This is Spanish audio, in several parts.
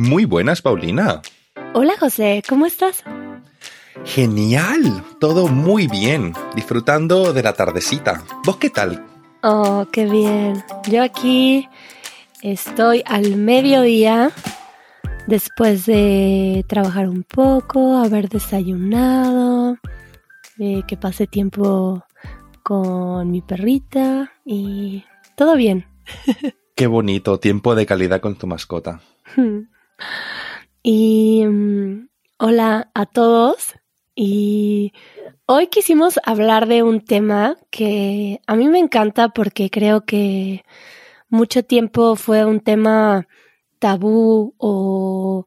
Muy buenas, Paulina. Hola, José, ¿cómo estás? Genial, todo muy bien, disfrutando de la tardecita. ¿Vos qué tal? Oh, qué bien. Yo aquí estoy al mediodía, después de trabajar un poco, haber desayunado, eh, que pasé tiempo con mi perrita y todo bien. Qué bonito, tiempo de calidad con tu mascota. y mm, hola a todos. Y hoy quisimos hablar de un tema que a mí me encanta porque creo que mucho tiempo fue un tema tabú o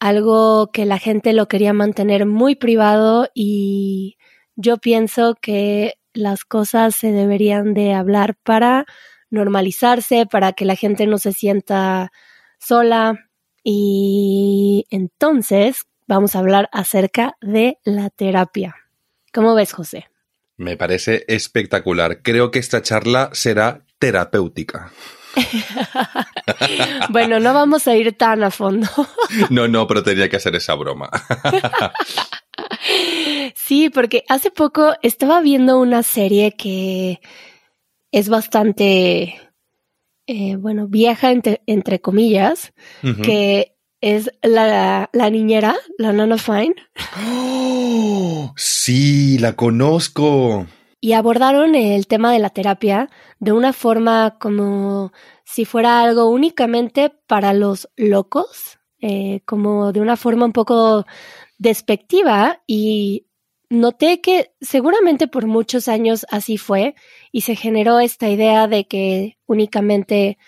algo que la gente lo quería mantener muy privado y yo pienso que las cosas se deberían de hablar para normalizarse, para que la gente no se sienta sola. Y entonces vamos a hablar acerca de la terapia. ¿Cómo ves, José? Me parece espectacular. Creo que esta charla será terapéutica. bueno, no vamos a ir tan a fondo. no, no, pero tenía que hacer esa broma. sí, porque hace poco estaba viendo una serie que es bastante, eh, bueno, vieja entre, comillas, que es la, la, niñera, la Nana Fine. ¡Oh! Sí, la conozco. Y abordaron el tema de la terapia de una forma como si fuera algo únicamente para los locos, eh, como de una forma un poco despectiva y noté que seguramente por muchos años así fue y se generó esta idea de que únicamente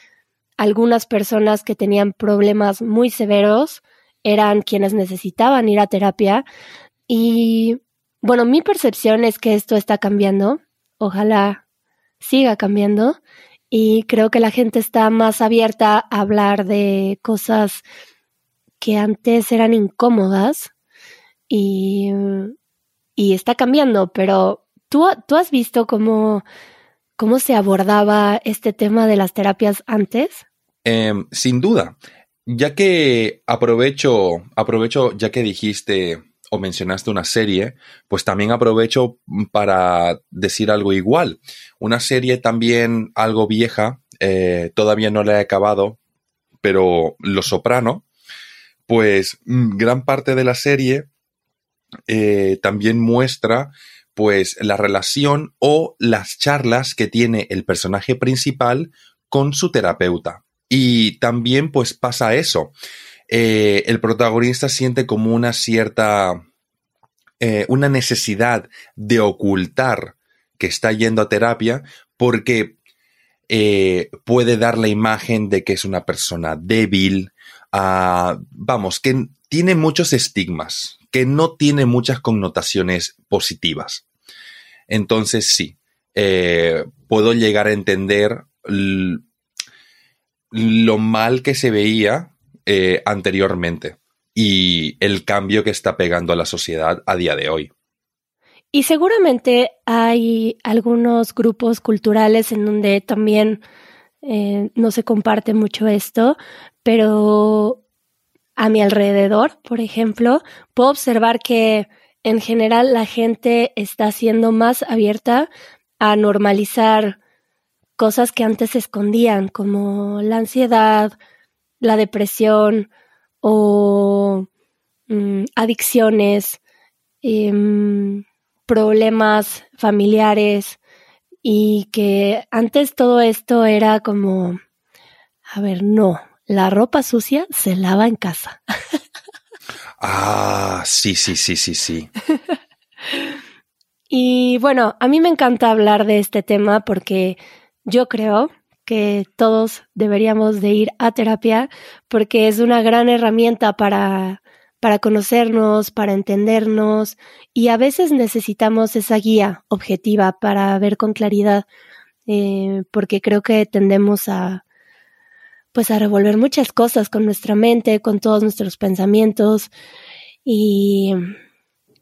algunas personas que tenían problemas muy severos eran quienes necesitaban ir a terapia. Y bueno, mi percepción es que esto está cambiando, ojalá siga cambiando. Y creo que la gente está más abierta a hablar de cosas que antes eran incómodas. Y, y está cambiando, pero ¿tú, tú has visto cómo, cómo se abordaba este tema de las terapias antes? Em, sin duda, ya que aprovecho, aprovecho, ya que dijiste o mencionaste una serie, pues también aprovecho para decir algo igual. Una serie también algo vieja, eh, todavía no la he acabado, pero Lo Soprano, pues mm, gran parte de la serie eh, también muestra pues la relación o las charlas que tiene el personaje principal con su terapeuta. Y también pues pasa eso. Eh, el protagonista siente como una cierta, eh, una necesidad de ocultar que está yendo a terapia porque puede dar la imagen de que es una persona débil, ah, vamos, que tiene muchos estigmas, que no tiene muchas connotaciones positivas. Entonces sí, eh, puedo llegar a entender lo mal que se veía eh, anteriormente y el cambio que está pegando a la sociedad a día de hoy. Y seguramente hay algunos grupos culturales en donde también eh, no se comparte mucho esto, pero a mi alrededor, por ejemplo, puedo observar que en general la gente está siendo más abierta a normalizar cosas que antes se escondían, como la ansiedad, la depresión o mm, adicciones, em, problemas familiares y que antes todo esto era como, a ver, no, la ropa sucia se lava en casa. ah, sí, sí, sí, sí, sí. y bueno, a mí me encanta hablar de este tema porque yo creo que todos deberíamos de ir a terapia porque es una gran herramienta para, para conocernos, para entendernos y a veces necesitamos esa guía objetiva para ver con claridad eh, porque creo que tendemos a, pues a revolver muchas cosas con nuestra mente, con todos nuestros pensamientos. Y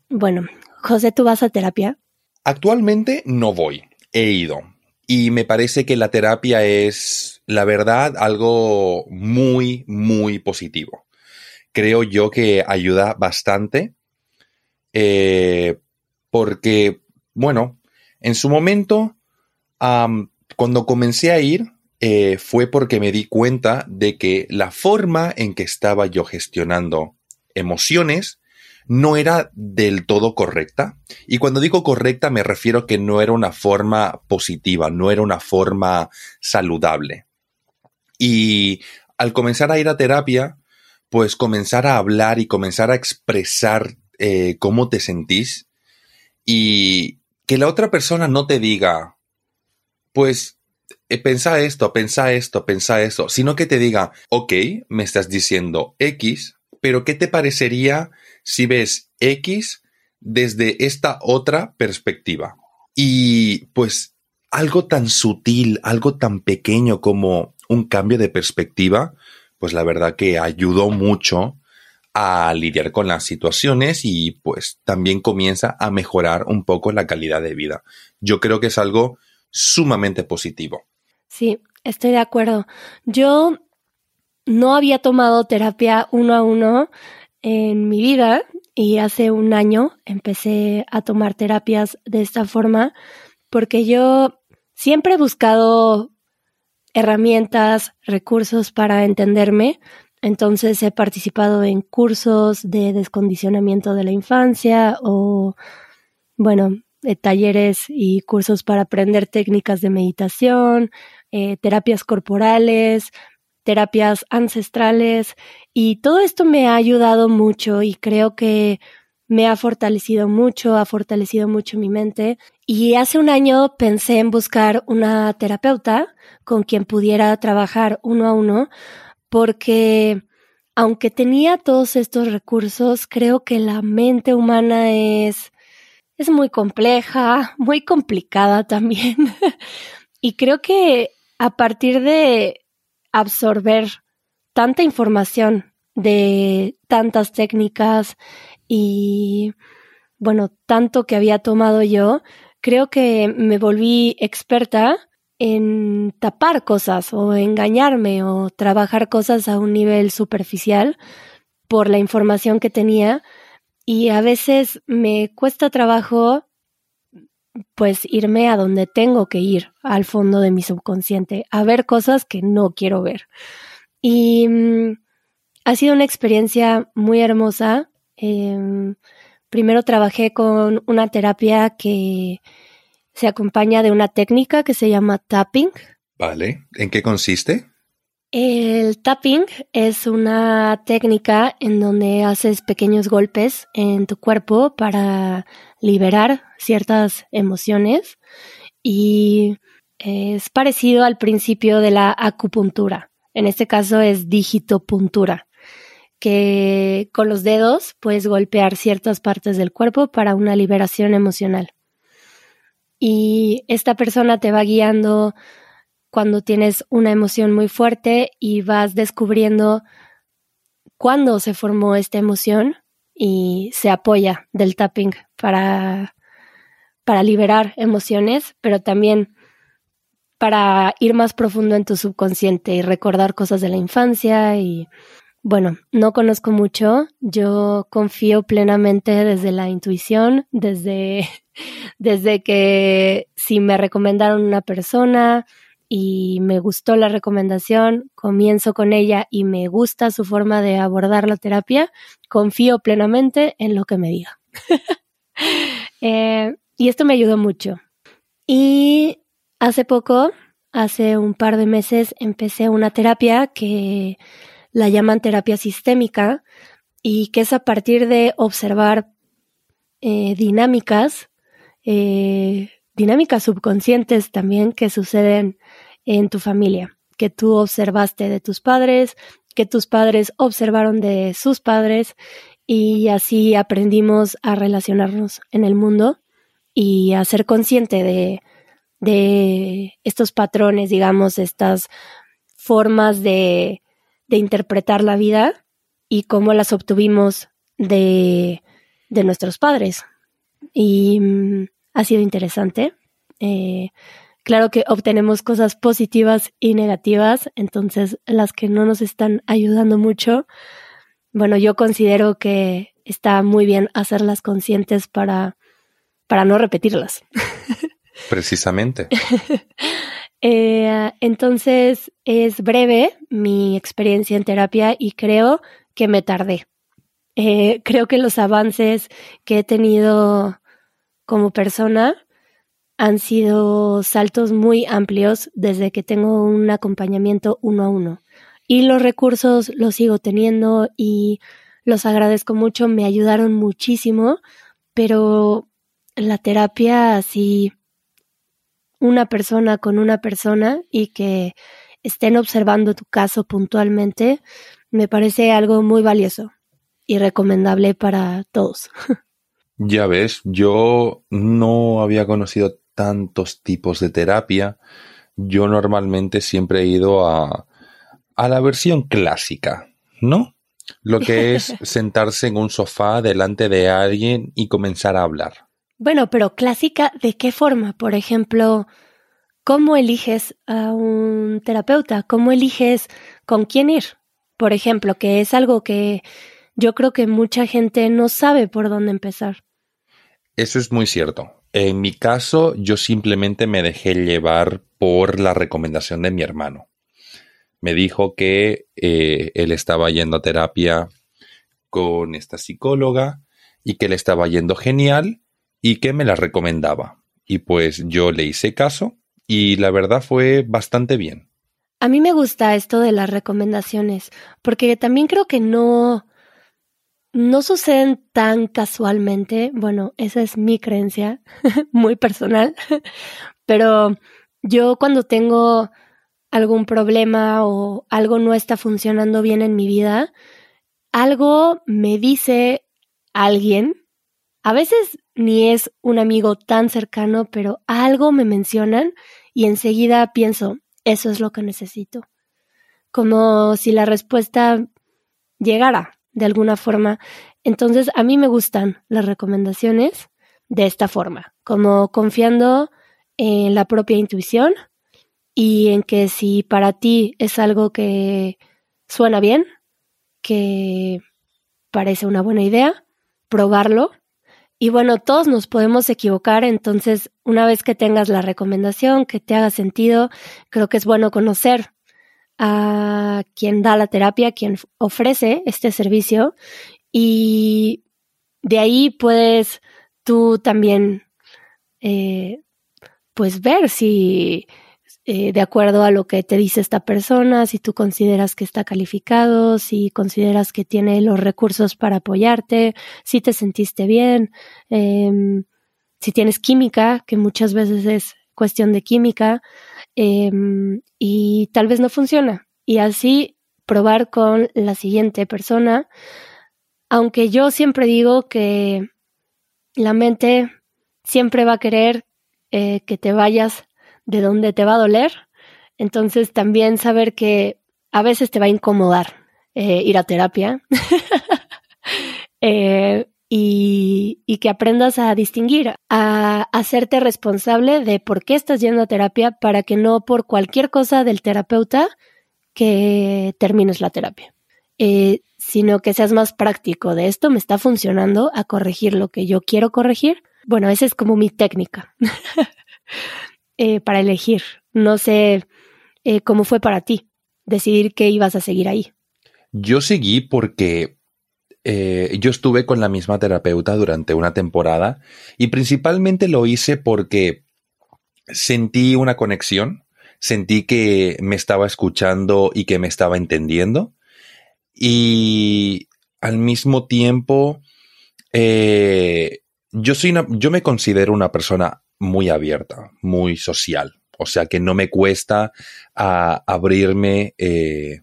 bueno, José, ¿tú vas a terapia? Actualmente no voy, he ido. Y me parece que la terapia es, la verdad, algo muy, muy positivo. creo yo que ayuda bastante. Eh, porque, bueno, en su momento, cuando comencé a ir, eh, fue porque me di cuenta de que la forma en que estaba yo gestionando emociones no era del todo correcta. Y cuando digo correcta me refiero que no era una forma positiva, no era una forma saludable. Y al comenzar a ir a terapia, pues comenzar a hablar y comenzar a expresar eh, cómo te sentís y que la otra persona no te diga, pues eh, pensa esto, pensa esto, pensa esto, sino que te diga, ok, me estás diciendo X, pero ¿qué te parecería si ves X desde esta otra perspectiva? Y pues algo tan sutil, algo tan pequeño como un cambio de perspectiva, pues la verdad que ayudó mucho a lidiar con las situaciones y pues también comienza a mejorar un poco la calidad de vida. Yo creo que es algo sumamente positivo. Sí, estoy de acuerdo. Yo no había tomado terapia uno a uno en mi vida y hace un año empecé a tomar terapias de esta forma porque yo siempre he buscado herramientas, recursos para entenderme. Entonces he participado en cursos de descondicionamiento de la infancia o, bueno, talleres y cursos para aprender técnicas de meditación, eh, terapias corporales, terapias ancestrales y todo esto me ha ayudado mucho y creo que me ha fortalecido mucho, ha fortalecido mucho mi mente. Y hace un año pensé en buscar una terapeuta con quien pudiera trabajar uno a uno, porque aunque tenía todos estos recursos, creo que la mente humana es, es muy compleja, muy complicada también. y creo que a partir de absorber tanta información de tantas técnicas y, bueno, tanto que había tomado yo, creo que me volví experta en tapar cosas o engañarme o trabajar cosas a un nivel superficial por la información que tenía y a veces me cuesta trabajo pues irme a donde tengo que ir, al fondo de mi subconsciente, a ver cosas que no quiero ver. Y mm, ha sido una experiencia muy hermosa. Em, primero trabajé con una terapia que se acompaña de una técnica que se llama tapping. Vale, ¿en qué consiste? El tapping es una técnica en donde haces pequeños golpes en tu cuerpo para liberar ciertas emociones y es parecido al principio de la acupuntura. En este caso es digitopuntura, que con los dedos puedes golpear ciertas partes del cuerpo para una liberación emocional y esta persona te va guiando cuando tienes una emoción muy fuerte y vas descubriendo cuándo se formó esta emoción y se apoya del tapping para, para liberar emociones, pero también para ir más profundo en tu subconsciente y recordar cosas de la infancia y bueno, no conozco mucho, yo confío plenamente desde la intuición, desde, desde que si me recomendaron una persona y me gustó la recomendación, comienzo con ella y me gusta su forma de abordar la terapia, confío plenamente en lo que me diga. Eh, y esto me ayudó mucho. Y hace poco, hace un par de meses, empecé una terapia que la llaman terapia sistémica y que es a partir de observar eh, dinámicas, eh, dinámicas subconscientes también que suceden en tu familia, que tú observaste de tus padres, que tus padres observaron de sus padres y así aprendimos a relacionarnos en el mundo y a ser consciente de, de estos patrones, digamos, estas formas de de interpretar la vida y cómo las obtuvimos de, de nuestros padres. Y mm, ha sido interesante. Eh, claro que obtenemos cosas positivas y negativas, entonces las que no nos están ayudando mucho, bueno, yo considero que está muy bien hacerlas conscientes para, para no repetirlas. Precisamente. Eh, entonces es breve mi experiencia en terapia y creo que me tardé. Eh, creo que los avances que he tenido como persona han sido saltos muy amplios desde que tengo un acompañamiento uno a uno. Y los recursos los sigo teniendo y los agradezco mucho, me ayudaron muchísimo, pero la terapia así, una persona con una persona y que estén observando tu caso puntualmente, me parece algo muy valioso y recomendable para todos. Ya ves, yo no había conocido tantos tipos de terapia. Yo normalmente siempre he ido a, a la versión clásica, ¿no? Lo que es sentarse en un sofá delante de alguien y comenzar a hablar. Bueno, pero clásica, ¿de qué forma? Por ejemplo, ¿cómo eliges a un terapeuta? ¿Cómo eliges con quién ir? Por ejemplo, que es algo que yo creo que mucha gente no sabe por dónde empezar. Eso es muy cierto. En mi caso, yo simplemente me dejé llevar por la recomendación de mi hermano me dijo que eh, él estaba yendo a terapia con esta psicóloga y que le estaba yendo genial y que me la recomendaba. Y pues yo le hice caso y la verdad fue bastante bien. A mí me gusta esto de las recomendaciones, porque también creo que no, no suceden tan casualmente. Bueno, esa es mi creencia, muy personal, pero yo cuando tengo algún problema o algo no está funcionando bien en mi vida, algo me dice alguien, a veces ni es un amigo tan cercano, pero algo me mencionan y enseguida pienso, eso es lo que necesito. Como si la respuesta llegara de alguna forma. Entonces, a mí me gustan las recomendaciones de esta forma, como confiando en la propia intuición, y en que si para ti es algo que suena bien, que parece una buena idea, probarlo. Y bueno, todos nos podemos equivocar, entonces una vez que tengas la recomendación, que te haga sentido, creo que es bueno conocer a quien da la terapia, quien ofrece este servicio. Y de ahí puedes tú también eh, pues ver si eh, de acuerdo a lo que te dice esta persona, si tú consideras que está calificado, si consideras que tiene los recursos para apoyarte, si te sentiste bien, em, si tienes química, que muchas veces es cuestión de química, em, y tal vez no funciona. Y así probar con la siguiente persona, aunque yo siempre digo que la mente siempre va a querer eh, que te vayas de dónde te va a doler. Entonces también saber que a veces te va a incomodar eh, ir a terapia eh, y, que aprendas a distinguir, a hacerte responsable de por qué estás yendo a terapia para que no por cualquier cosa del terapeuta que termines la terapia. Eh, sino que seas más práctico de esto, me está funcionando a corregir lo que yo quiero corregir. Bueno, esa es como mi técnica. Eh, para elegir. No sé eh, cómo fue para ti decidir que ibas a seguir ahí. Yo seguí porque eh, yo estuve con la misma terapeuta durante una temporada y principalmente lo hice porque sentí una conexión, sentí que me estaba escuchando y que me estaba entendiendo y al mismo tiempo yo soy yo me considero una persona muy abierta, muy social. O sea que no me cuesta abrirme eh,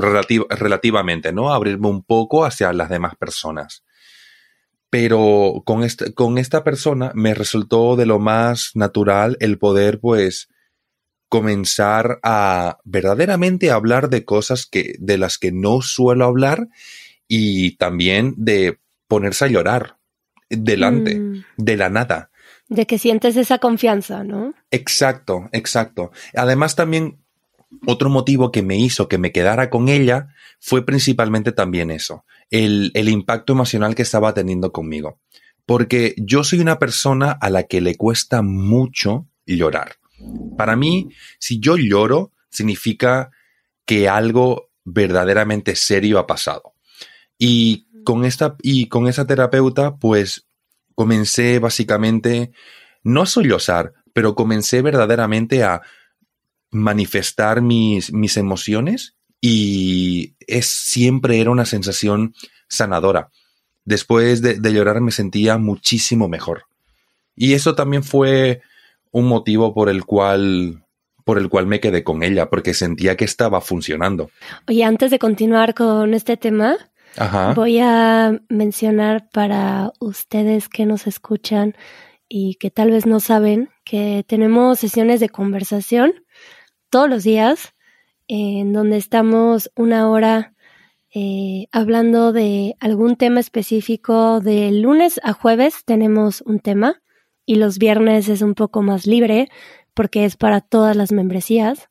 relativamente, ¿no? Abrirme un poco hacia las demás personas. Pero con, este, con esta persona me resultó de lo más natural el poder, pues, comenzar a verdaderamente hablar de cosas que, de las que no suelo hablar y también de ponerse a llorar delante, mm. de la nada. De que sientes esa confianza, ¿no? Exacto, exacto. Además también otro motivo que me hizo que me quedara con ella fue principalmente también eso, el, impacto emocional que estaba teniendo conmigo. Porque yo soy una persona a la que le cuesta mucho llorar. Para mí, si yo lloro, significa que algo verdaderamente serio ha pasado. Y con esta, y con esa terapeuta, pues comencé básicamente, no a sollozar, pero comencé verdaderamente a manifestar mis, mis emociones y es, siempre era una sensación sanadora. Después de, de, llorar me sentía muchísimo mejor. Y eso también fue un motivo por el cual por el cual me quedé con ella, porque sentía que estaba funcionando. Oye, antes de continuar con este tema, voy a mencionar para ustedes que nos escuchan y que tal vez no saben que tenemos sesiones de conversación todos los días en donde estamos una hora eh, hablando de algún tema específico. De lunes a jueves tenemos un tema y los viernes es un poco más libre porque es para todas las membresías.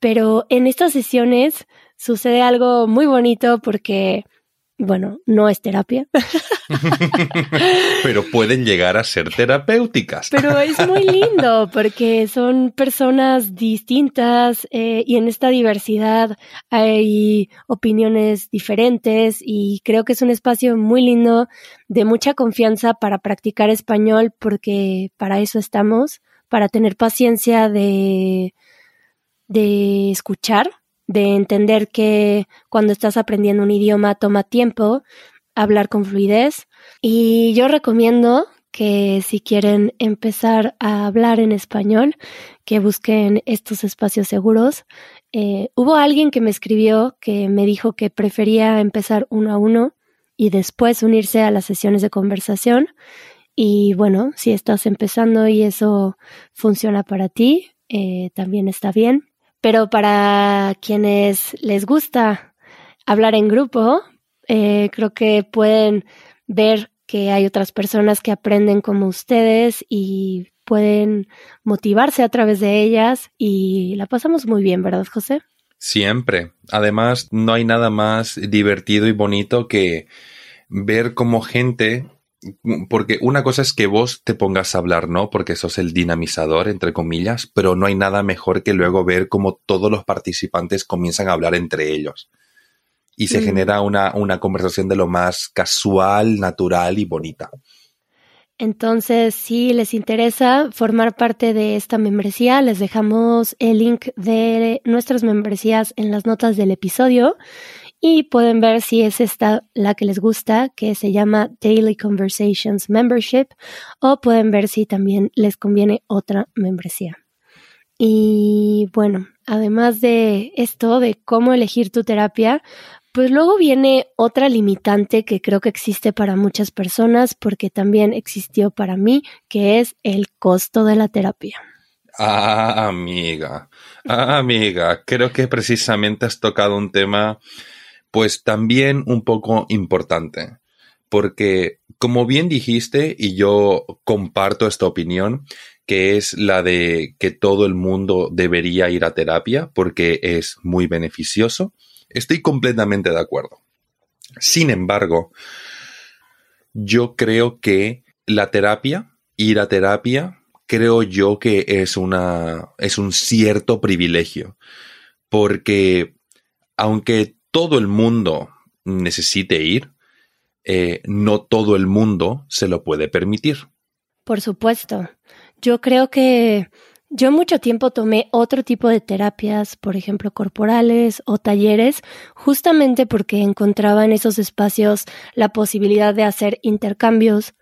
Pero en estas sesiones sucede algo muy bonito porque bueno, no es terapia. Pero pueden llegar a ser terapéuticas. Pero es muy lindo porque son personas distintas eh, y en esta diversidad hay opiniones diferentes y creo que es un espacio muy lindo de mucha confianza para practicar español porque para eso estamos, para tener paciencia de, de escuchar de entender que cuando estás aprendiendo un idioma toma tiempo hablar con fluidez. Y yo recomiendo que si quieren empezar a hablar en español, que busquen estos espacios seguros. Eh, hubo alguien que me escribió que me dijo que prefería empezar uno a uno y después unirse a las sesiones de conversación. Y bueno, si estás empezando y eso funciona para ti, eh, también está bien. Pero para quienes les gusta hablar en grupo, eh, creo que pueden ver que hay otras personas que aprenden como ustedes y pueden motivarse a través de ellas y la pasamos muy bien, ¿verdad, José? Siempre. Además, no hay nada más divertido y bonito que ver cómo gente porque una cosa es que vos te pongas a hablar, ¿no? Porque sos el dinamizador, entre comillas, pero no hay nada mejor que luego ver cómo todos los participantes comienzan a hablar entre ellos. Y se mm. genera una, una conversación de lo más casual, natural y bonita. Entonces, si les interesa formar parte de esta membresía, les dejamos el link de nuestras membresías en las notas del episodio y pueden ver si es esta la que les gusta, que se llama Daily Conversations Membership, o pueden ver si también les conviene otra membresía. Y bueno, además de esto, de cómo elegir tu terapia, pues luego viene otra limitante que creo que existe para muchas personas, porque también existió para mí, que es el costo de la terapia. Ah, amiga, ah, amiga, creo que precisamente has tocado un tema pues también un poco importante, porque como bien dijiste, y yo comparto esta opinión, que es la de que todo el mundo debería ir a terapia porque es muy beneficioso, estoy completamente de acuerdo. Sin embargo, yo creo que la terapia, ir a terapia, creo yo que es una es un cierto privilegio, porque aunque todo el mundo necesite ir, eh, no todo el mundo se lo puede permitir. Por supuesto. Yo creo que yo mucho tiempo tomé otro tipo de terapias, por ejemplo, corporales o talleres, justamente porque encontraba en esos espacios la posibilidad de hacer intercambios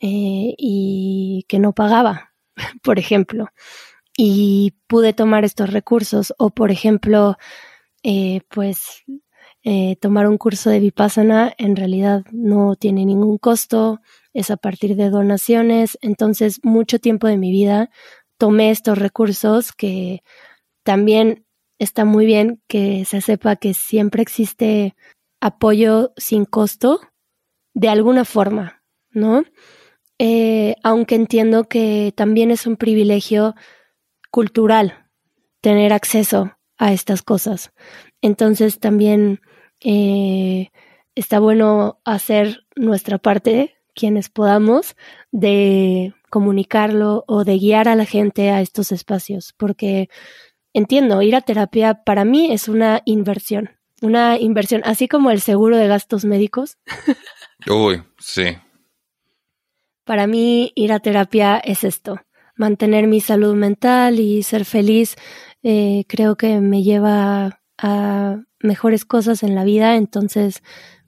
eh, y que no pagaba, por ejemplo. Y pude tomar estos recursos o, por ejemplo, eh, pues eh, tomar un curso de Vipassana en realidad no tiene ningún costo, es a partir de donaciones, entonces mucho tiempo de mi vida tomé estos recursos que también está muy bien que se sepa que siempre existe apoyo sin costo de alguna forma, ¿no? Eh, aunque entiendo que también es un privilegio cultural tener acceso a estas cosas. Entonces también eh, está bueno hacer nuestra parte, quienes podamos, de comunicarlo o de guiar a la gente a estos espacios, porque entiendo, ir a terapia para mí es una inversión, una inversión, así como el seguro de gastos médicos. Uy, sí. Para mí ir a terapia es esto, mantener mi salud mental y ser feliz, eh, creo que me lleva a mejores cosas en la vida, entonces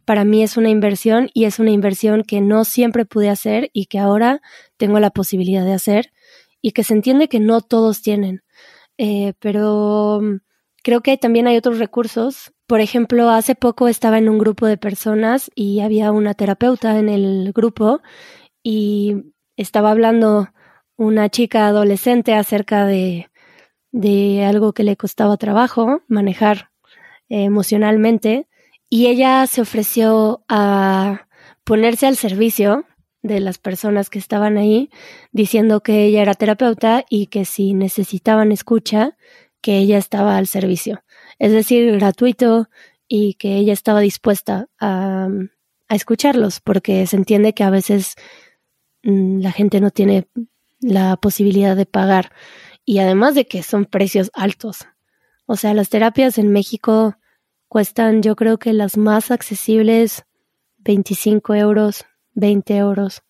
para mí es una inversión y es una inversión que no siempre pude hacer y que ahora tengo la posibilidad de hacer y que se entiende que no todos tienen. Eh, pero mm, creo que también hay otros recursos. Por ejemplo, hace poco estaba en un grupo de personas y había una terapeuta en el grupo y estaba hablando una chica adolescente acerca de, de algo que le costaba trabajo manejar eh, emocionalmente y ella se ofreció a ponerse al servicio de las personas que estaban ahí, diciendo que ella era terapeuta y que si necesitaban escucha, que ella estaba al servicio. Es decir, gratuito y que ella estaba dispuesta a, escucharlos, porque se entiende que a veces mm, la gente no tiene la posibilidad de pagar y además de que son precios altos. O sea, las terapias en México cuestan yo creo que las más accesibles 25 euros, 20 euros,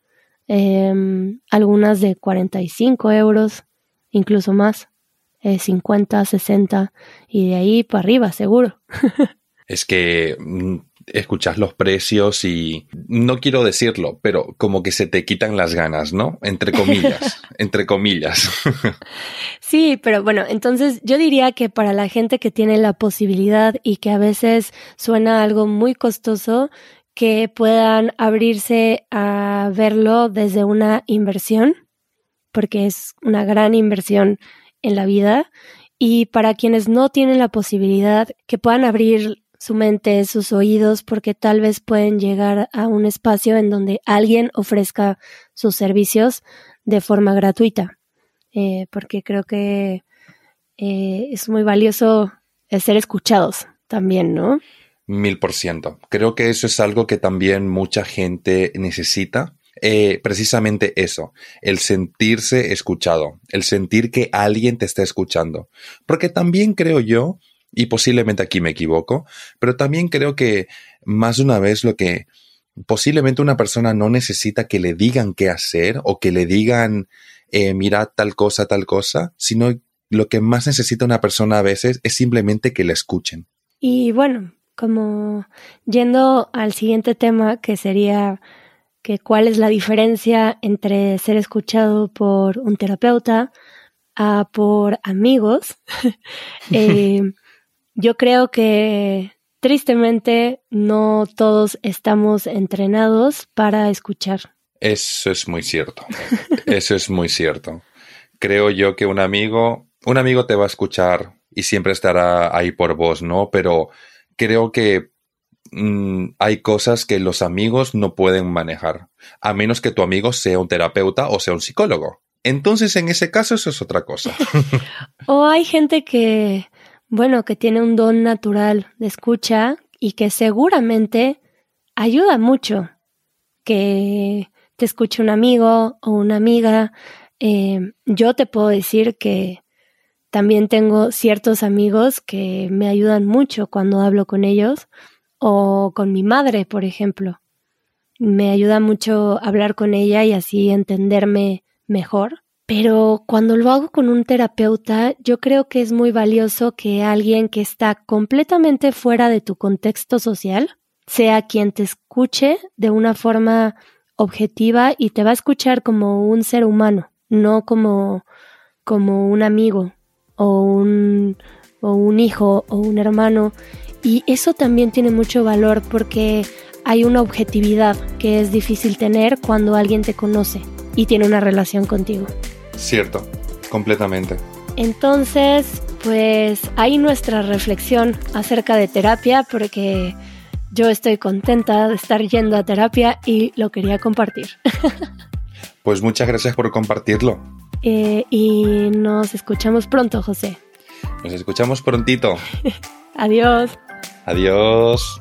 em, algunas de 45 euros, incluso más, 50, eh, 60 y de ahí para arriba, seguro. es que mm, escuchas los precios y no quiero decirlo, pero como que se te quitan las ganas, ¿no? Entre comillas, entre comillas. Sí, pero bueno, entonces yo diría que para la gente que tiene la posibilidad y que a veces suena algo muy costoso, que puedan abrirse a verlo desde una inversión, porque es una gran inversión en la vida. Y para quienes no tienen la posibilidad, que puedan abrir su mente, sus oídos, porque tal vez pueden llegar a un espacio en donde alguien ofrezca sus servicios de forma gratuita, eh, porque creo que eh, es muy valioso ser escuchados también, ¿no? Mil por ciento. Creo que eso es algo que también mucha gente necesita. Eh, precisamente eso, el sentirse escuchado, el sentir que alguien te está escuchando. Porque también creo yo y posiblemente aquí me equivoco, pero también creo que más de una vez lo que posiblemente una persona no necesita que le digan qué hacer o que le digan, eh, mira tal cosa, tal cosa, sino lo que más necesita una persona a veces es simplemente que le escuchen. Y bueno, como yendo al siguiente tema que sería que cuál es la diferencia entre ser escuchado por un terapeuta a por amigos. eh, yo creo que tristemente no todos estamos entrenados para escuchar. Eso es muy cierto. Eso es muy cierto. Creo yo que un amigo, un amigo te va a escuchar y siempre estará ahí por vos, ¿no? Pero creo que mm, hay cosas que los amigos no pueden manejar, a menos que tu amigo sea un terapeuta o sea un psicólogo. Entonces, en ese caso, eso es otra cosa. o hay gente que bueno, que tiene un don natural de escucha y que seguramente ayuda mucho que te escuche un amigo o una amiga. Eh, yo te puedo decir que también tengo ciertos amigos que me ayudan mucho cuando hablo con ellos o con mi madre, por ejemplo. Me ayuda mucho hablar con ella y así entenderme mejor. Pero cuando lo hago con un terapeuta, yo creo que es muy valioso que alguien que está completamente fuera de tu contexto social sea quien te escuche de una forma objetiva y te va a escuchar como un ser humano, no como, como un amigo o un, o un hijo o un hermano. Y eso también tiene mucho valor porque hay una objetividad que es difícil tener cuando alguien te conoce y tiene una relación contigo. Cierto, completamente. Entonces, pues ahí nuestra reflexión acerca de terapia, porque yo estoy contenta de estar yendo a terapia y lo quería compartir. pues muchas gracias por compartirlo. Eh, y nos escuchamos pronto, José. Nos escuchamos prontito. Adiós. Adiós.